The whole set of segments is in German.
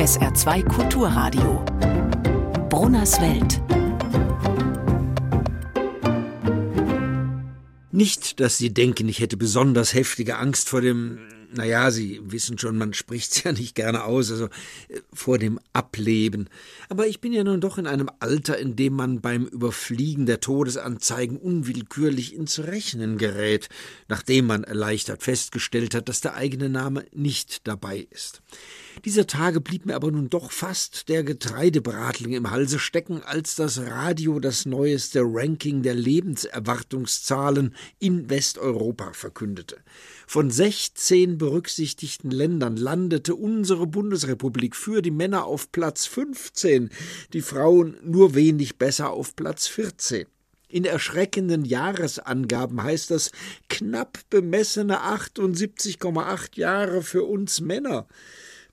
SR2 Kulturradio. Brunners Welt. Nicht, dass Sie denken, ich hätte besonders heftige Angst vor dem naja, Sie wissen schon, man spricht's ja nicht gerne aus, also äh, vor dem Ableben. Aber ich bin ja nun doch in einem Alter, in dem man beim Überfliegen der Todesanzeigen unwillkürlich ins Rechnen gerät, nachdem man erleichtert festgestellt hat, dass der eigene Name nicht dabei ist. Dieser Tage blieb mir aber nun doch fast der Getreidebratling im Halse stecken, als das Radio das neueste Ranking der Lebenserwartungszahlen in Westeuropa verkündete. Von 16 berücksichtigten Ländern landete unsere Bundesrepublik für die Männer auf Platz 15, die Frauen nur wenig besser auf Platz 14. In erschreckenden Jahresangaben heißt das knapp bemessene 78,8 Jahre für uns Männer.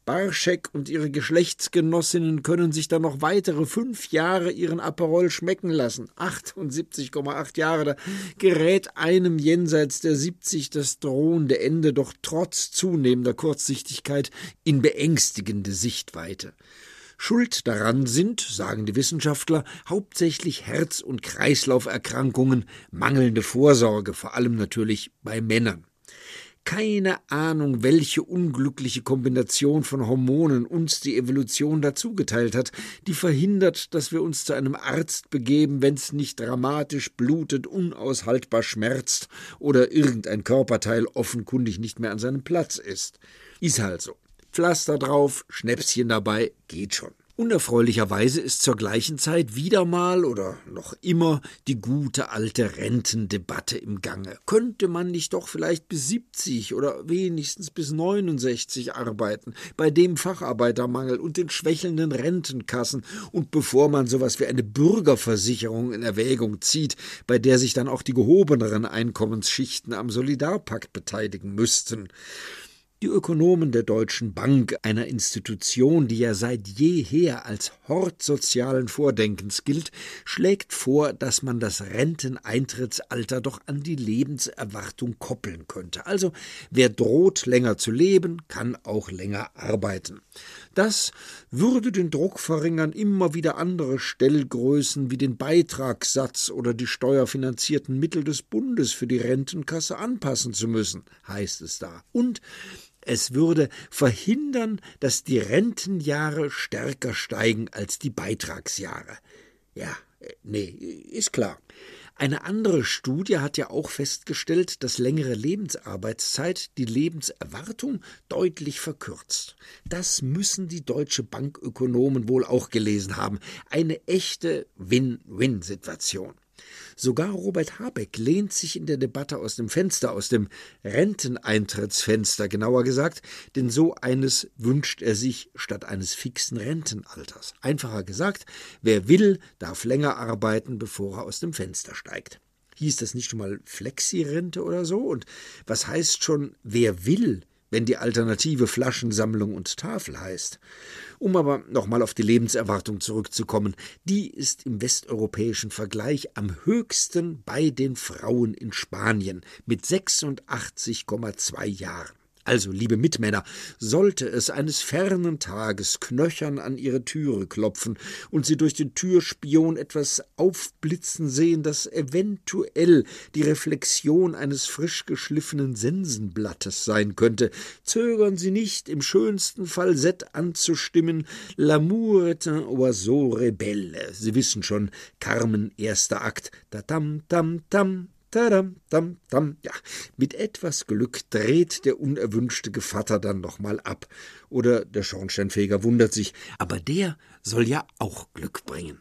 Barschek und ihre Geschlechtsgenossinnen können sich dann noch weitere fünf Jahre ihren Aperol schmecken lassen. 78,8 Jahre, da gerät einem jenseits der 70 das drohende Ende doch trotz zunehmender Kurzsichtigkeit in beängstigende Sichtweite. Schuld daran sind, sagen die Wissenschaftler, hauptsächlich Herz- und Kreislauferkrankungen, mangelnde Vorsorge, vor allem natürlich bei Männern keine Ahnung, welche unglückliche Kombination von Hormonen uns die Evolution dazugeteilt hat, die verhindert, dass wir uns zu einem Arzt begeben, wenn's nicht dramatisch blutet, unaushaltbar schmerzt oder irgendein Körperteil offenkundig nicht mehr an seinem Platz ist. Ist halt so. Pflaster drauf, Schnäpschen dabei, geht schon. Unerfreulicherweise ist zur gleichen Zeit wieder mal oder noch immer die gute alte Rentendebatte im Gange. Könnte man nicht doch vielleicht bis 70 oder wenigstens bis 69 arbeiten, bei dem Facharbeitermangel und den schwächelnden Rentenkassen und bevor man sowas wie eine Bürgerversicherung in Erwägung zieht, bei der sich dann auch die gehobeneren Einkommensschichten am Solidarpakt beteiligen müssten. Die Ökonomen der Deutschen Bank, einer Institution, die ja seit jeher als Hort sozialen Vordenkens gilt, schlägt vor, dass man das Renteneintrittsalter doch an die Lebenserwartung koppeln könnte. Also wer droht, länger zu leben, kann auch länger arbeiten. Das würde den Druck verringern, immer wieder andere Stellgrößen wie den Beitragssatz oder die steuerfinanzierten Mittel des Bundes für die Rentenkasse anpassen zu müssen, heißt es da. Und es würde verhindern, dass die Rentenjahre stärker steigen als die Beitragsjahre. Ja, äh, nee, ist klar. Eine andere Studie hat ja auch festgestellt, dass längere Lebensarbeitszeit die Lebenserwartung deutlich verkürzt. Das müssen die Deutsche Bankökonomen wohl auch gelesen haben. Eine echte Win-Win-Situation. Sogar Robert Habeck lehnt sich in der Debatte aus dem Fenster, aus dem Renteneintrittsfenster genauer gesagt, denn so eines wünscht er sich statt eines fixen Rentenalters. Einfacher gesagt, wer will, darf länger arbeiten, bevor er aus dem Fenster steigt. Hieß das nicht schon mal Flexi-Rente oder so? Und was heißt schon, wer will? Wenn die Alternative Flaschensammlung und Tafel heißt. Um aber nochmal auf die Lebenserwartung zurückzukommen, die ist im westeuropäischen Vergleich am höchsten bei den Frauen in Spanien mit 86,2 Jahren. Also, liebe Mitmänner, sollte es eines fernen Tages knöchern an ihre Türe klopfen und sie durch den Türspion etwas aufblitzen sehen, das eventuell die Reflexion eines frisch geschliffenen Sensenblattes sein könnte, zögern Sie nicht, im schönsten Falsett anzustimmen L'amour est un oiseau rebelle. Sie wissen schon, Carmen, erster Akt, da tam tam tam Tadam, dam, dam. Ja, mit etwas Glück dreht der unerwünschte Gevatter dann nochmal ab. Oder der Schornsteinfeger wundert sich, aber der soll ja auch Glück bringen.